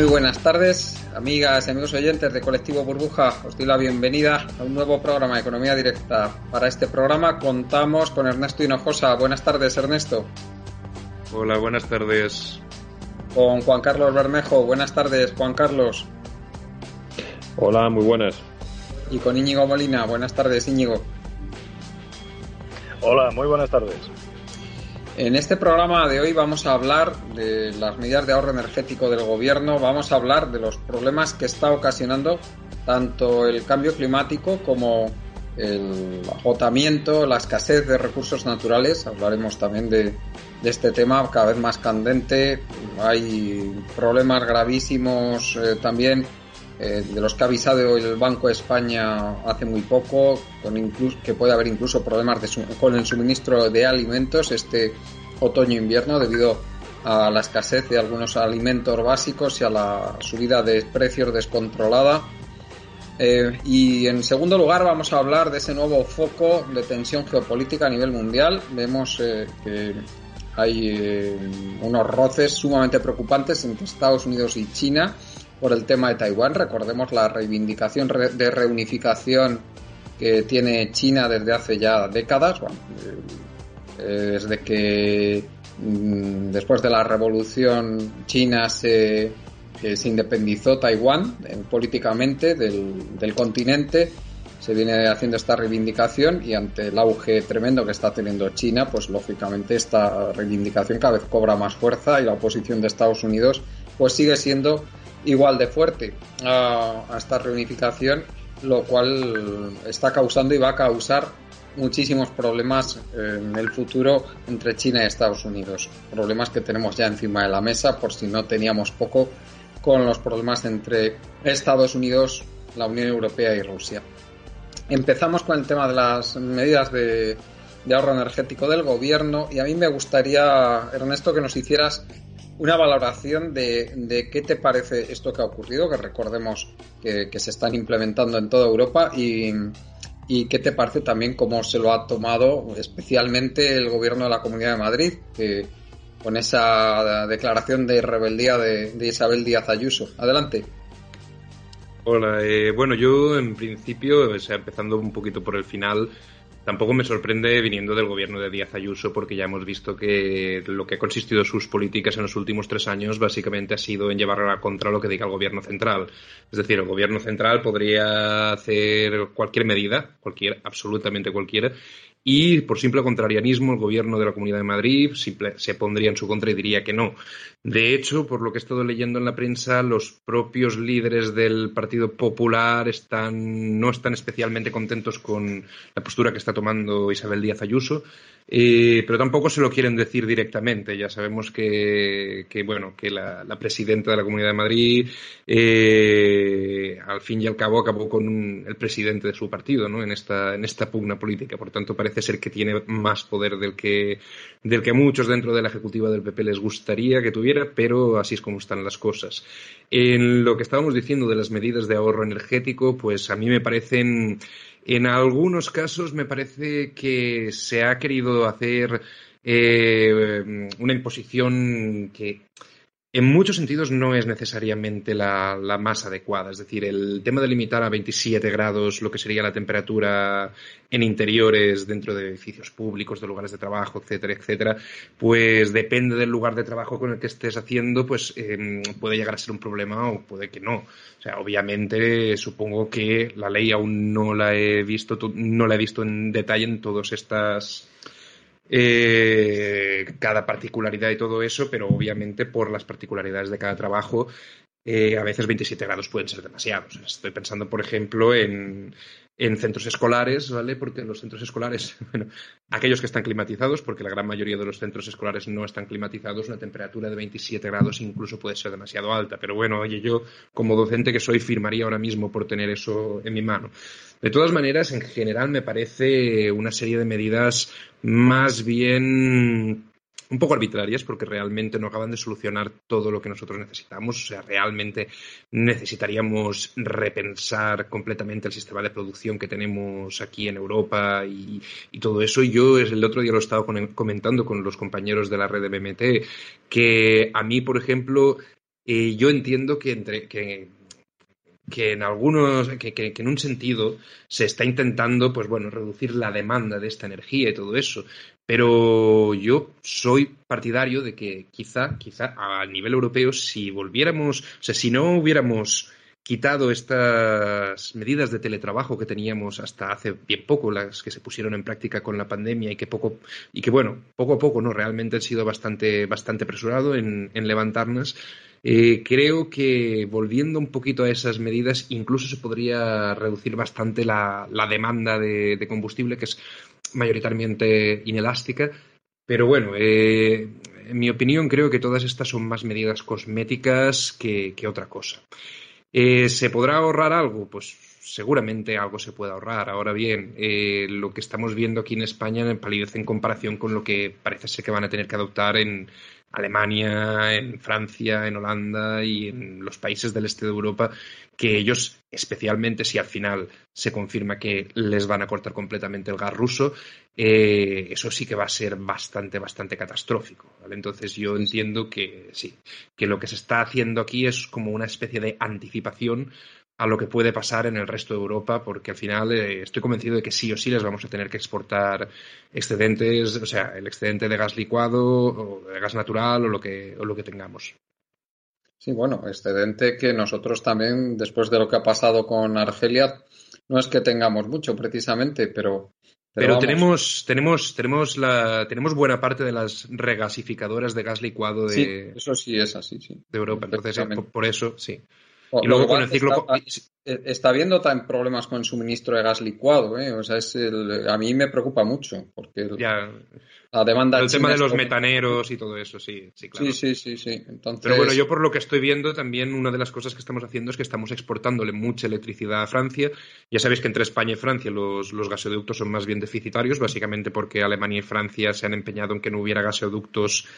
Muy buenas tardes, amigas y amigos oyentes de Colectivo Burbuja. Os doy la bienvenida a un nuevo programa de Economía Directa. Para este programa contamos con Ernesto Hinojosa. Buenas tardes, Ernesto. Hola, buenas tardes. Con Juan Carlos Bermejo. Buenas tardes, Juan Carlos. Hola, muy buenas. Y con Íñigo Molina. Buenas tardes, Íñigo. Hola, muy buenas tardes. En este programa de hoy vamos a hablar de las medidas de ahorro energético del gobierno, vamos a hablar de los problemas que está ocasionando tanto el cambio climático como el agotamiento, la escasez de recursos naturales. Hablaremos también de, este tema cada vez más candente. Hay problemas gravísimos eh, también eh, de los que ha avisado el Banco de España hace muy poco, que puede haber incluso problemas con el suministro de alimentos este otoño-invierno debido a la escasez de algunos alimentos básicos y a la subida de precios descontrolada. Eh, y en segundo lugar vamos a hablar de ese nuevo foco de tensión geopolítica a nivel mundial. Vemos eh, que hay unos roces sumamente preocupantes entre Estados Unidos y China por el tema de Taiwán. Recordemos la reivindicación de reunificación que tiene China desde hace ya décadas, desde que mm, después de la revolución china se, se independizó Taiwán eh, políticamente del, del continente se viene haciendo esta reivindicación y ante el auge tremendo que está teniendo China, pues lógicamente esta reivindicación cada vez cobra más fuerza y la oposición de Estados Unidos pues sigue siendo igual de fuerte a, esta reunificación, lo cual está causando y va a causar muchísimos problemas en el futuro entre China y Estados Unidos. Problemas que tenemos ya encima de la mesa, por si no teníamos poco, con los problemas entre Estados Unidos, la Unión Europea y Rusia. Empezamos con el tema de las medidas de ahorro energético del gobierno y a mí me gustaría, Ernesto, que nos hicieras una valoración de, de, qué te parece esto que ha ocurrido, que recordemos que, se están implementando en toda Europa y, y, qué te parece también cómo se lo ha tomado especialmente el gobierno de la Comunidad de Madrid, que con esa declaración de rebeldía de, Isabel Díaz Ayuso. Adelante. Hola, eh, bueno, yo en principio, empezando un poquito por el final, tampoco me sorprende viniendo del gobierno de Díaz Ayuso, porque ya hemos visto que lo que ha consistido sus políticas en los últimos tres años básicamente ha sido en llevar a la contra lo que diga el gobierno central. Es decir, el gobierno central podría hacer cualquier medida, cualquier, absolutamente cualquiera, y por simple contrarianismo el gobierno de la Comunidad de Madrid simple, se pondría en su contra y diría que no. De hecho, por lo que he estado leyendo en la prensa, los propios líderes del Partido Popular están, no están especialmente contentos con la postura que está tomando Isabel Díaz Ayuso, eh, pero tampoco se lo quieren decir directamente. Ya sabemos que, bueno, que la, presidenta de la Comunidad de Madrid, eh, al fin y al cabo, acabó con un, el presidente de su partido, ¿no? En esta, en esta pugna política. Por tanto, ser que tiene más poder del que, del que muchos dentro de la ejecutiva del PP les gustaría que tuviera pero así es como están las cosas. En lo que estábamos diciendo de las medidas de ahorro energético, pues a mí me parecen, en algunos casos me parece que se ha querido hacer eh, una imposición que en muchos sentidos no es necesariamente la, la, más adecuada. Es decir, el tema de limitar a 27 grados lo que sería la temperatura en interiores dentro de edificios públicos, de lugares de trabajo, etcétera, etcétera, pues depende del lugar de trabajo con el que estés haciendo, pues eh, puede llegar a ser un problema o puede que no. O sea, obviamente supongo que la ley aún no la he visto, no la he visto en detalle en todas estas eh, cada particularidad y todo eso, pero obviamente por las particularidades de cada trabajo, eh, a veces 27 grados pueden ser demasiados. Estoy pensando, por ejemplo, en, en centros escolares, ¿vale? Porque en los centros escolares, bueno, aquellos que están climatizados, porque la gran mayoría de los centros escolares no están climatizados, una temperatura de 27 grados incluso puede ser demasiado alta. Pero bueno, oye, yo como docente que soy firmaría ahora mismo por tener eso en mi mano. De todas maneras, en general me parece una serie de medidas más bien un poco arbitrarias porque realmente no acaban de solucionar todo lo que nosotros necesitamos. O sea, realmente necesitaríamos repensar completamente el sistema de producción que tenemos aquí en Europa y, todo eso. Y yo el otro día lo he estado comentando con los compañeros de la red de BMT, que a mí, por ejemplo, eh, yo entiendo que entre que que en algunos, que, que, en un sentido se está intentando, pues bueno, reducir la demanda de esta energía y todo eso. Pero yo soy partidario de que quizá, quizá a nivel europeo, si volviéramos, o sea, si no hubiéramos quitado estas medidas de teletrabajo que teníamos hasta hace bien poco, las que se pusieron en práctica con la pandemia y que poco, y que bueno, poco a poco, ¿no? Realmente han sido bastante, bastante apresurado en, en levantarnos eh, creo que volviendo un poquito a esas medidas, incluso se podría reducir bastante la, demanda de, combustible, que es mayoritariamente inelástica. Pero bueno, eh, en mi opinión, creo que todas estas son más medidas cosméticas que, otra cosa. Eh, ¿Se podrá ahorrar algo? Pues seguramente algo se puede ahorrar. Ahora bien, lo que estamos viendo aquí en España palidece en comparación con lo que parece ser que van a tener que adoptar en, Alemania, en Francia, en Holanda y en los países del este de Europa, que ellos, especialmente si al final se confirma que les van a cortar completamente el gas ruso, eh, eso sí que va a ser bastante, bastante catastrófico. Entonces yo entiendo que sí, que lo que se está haciendo aquí es como una especie de anticipación a lo que puede pasar en el resto de Europa, porque al final eh, estoy convencido de que sí o sí les vamos a tener que exportar excedentes, o sea, el excedente de gas licuado o de gas natural o lo que, o lo que tengamos. Sí, bueno, excedente que nosotros también, después de lo que ha pasado con Argelia, no es que tengamos mucho precisamente, pero pero, tenemos, tenemos, tenemos, la, tenemos buena parte de las regasificadoras de gas licuado de, sí, eso sí es así, sí. de Europa. Entonces, por, eso, sí y luego con el ciclo. Está, habiendo también problemas con el suministro de gas licuado, ¿eh? O sea, es a mí me preocupa mucho, porque la demanda. El tema de los metaneros y todo eso, sí, sí, claro. Sí, sí, sí, Entonces... Pero bueno, yo por lo que estoy viendo, también una de las cosas que estamos haciendo es que estamos exportándole mucha electricidad a Francia. Ya sabéis que entre España y Francia los, los gasoductos son más bien deficitarios, básicamente porque Alemania y Francia se han empeñado en que no hubiera gasoductos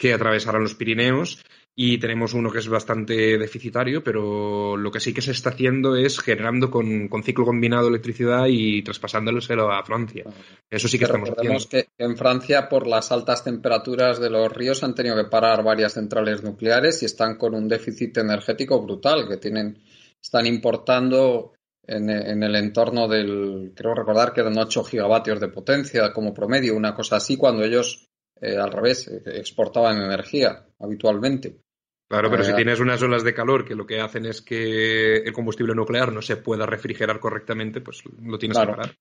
que atravesaran los Pirineos y tenemos uno que es bastante deficitario, pero lo que sí que se está haciendo es generando con, ciclo combinado electricidad y traspasándoselo a Francia. Eso sí que estamos haciendo. que en Francia, por las altas temperaturas de los ríos, han tenido que parar varias centrales nucleares y están con un déficit energético brutal, que tienen, están importando en, el entorno del, creo recordar que eran 8 gigavatios de potencia como promedio, una cosa así, cuando ellos eh, al revés, eh, exportaban energía habitualmente. Claro, pero si eh, tienes unas olas de calor que lo que hacen es que el combustible nuclear no se pueda refrigerar correctamente, pues lo tienes que parar.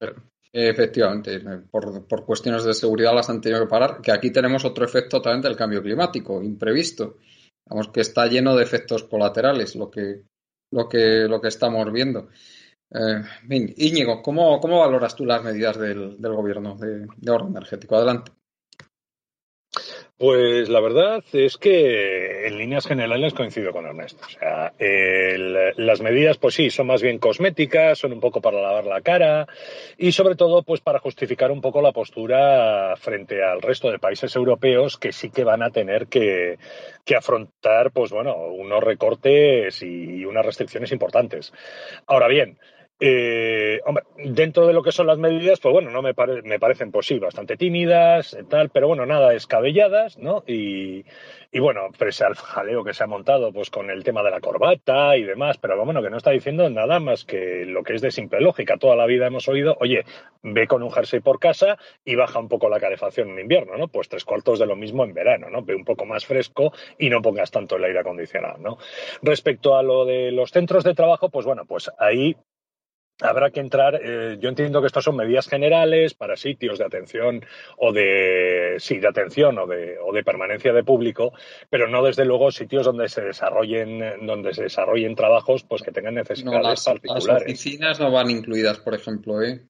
Efectivamente, por, cuestiones de seguridad las han tenido que parar, que aquí tenemos otro efecto también del cambio climático, imprevisto. Vamos, que está lleno de efectos colaterales lo que, lo que, lo que estamos viendo. Íñigo, ¿cómo, ¿cómo, valoras tú las medidas del, gobierno de, de orden energético? Adelante. Pues la verdad es que en líneas generales coincido con Ernesto. O sea, las medidas, pues sí, son más bien cosméticas, son un poco para lavar la cara y sobre todo, pues para justificar un poco la postura frente al resto de países europeos que sí que van a tener que, que afrontar, pues bueno, unos recortes y unas restricciones importantes. Ahora bien, eh, hombre, dentro de lo que son las medidas, pues bueno, no me, me parecen, pues sí, bastante tímidas, eh, tal, pero bueno, nada escabelladas, ¿no? Y, bueno, pese al jaleo que se ha montado, pues con el tema de la corbata y demás, pero bueno, que no está diciendo nada más que lo que es de simple lógica. Toda la vida hemos oído, oye, ve con un jersey por casa y baja un poco la calefacción en invierno, ¿no? Pues tres cuartos de lo mismo en verano, ¿no? Ve un poco más fresco y no pongas tanto el aire acondicionado, ¿no? Respecto a lo de los centros de trabajo, pues bueno, pues ahí habrá que entrar. Eh, yo entiendo que estas son medidas generales para sitios de atención o de sí de atención o de, o de permanencia de público, pero no desde luego sitios donde se desarrollen donde se desarrollen trabajos pues que tengan necesidades particulares. Las oficinas no van incluidas, por ejemplo, ¿eh?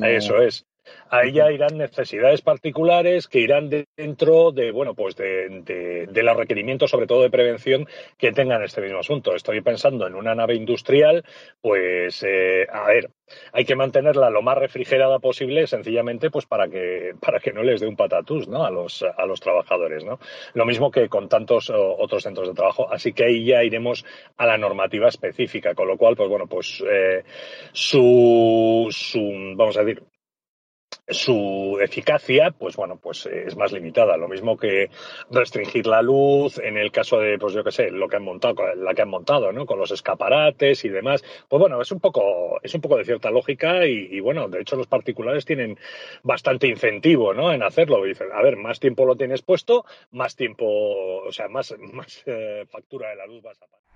Eso es. Ahí ya irán necesidades particulares que irán dentro de, bueno, pues de, de, los requerimientos, sobre todo de prevención, que tengan este mismo asunto. Estoy pensando en una nave industrial, pues, eh, a ver, hay que mantenerla lo más refrigerada posible, sencillamente, pues para que, para que no les dé un patatús, ¿no? A los, a los trabajadores, ¿no? Lo mismo que con tantos otros centros de trabajo. Así que ahí ya iremos a la normativa específica, con lo cual, pues bueno, pues eh, su, su, vamos a decir, su eficacia, pues bueno, pues eh, es más limitada. Lo mismo que restringir la luz en el caso de, pues yo qué sé, lo que han montado, la que han montado, ¿no? Con los escaparates y demás. Pues bueno, es un poco, es un poco de cierta lógica y, bueno, de hecho los particulares tienen bastante incentivo, ¿no? En hacerlo. Dicen, a ver, más tiempo lo tienes puesto, más tiempo, o sea, más, más eh, factura de la luz vas a pagar.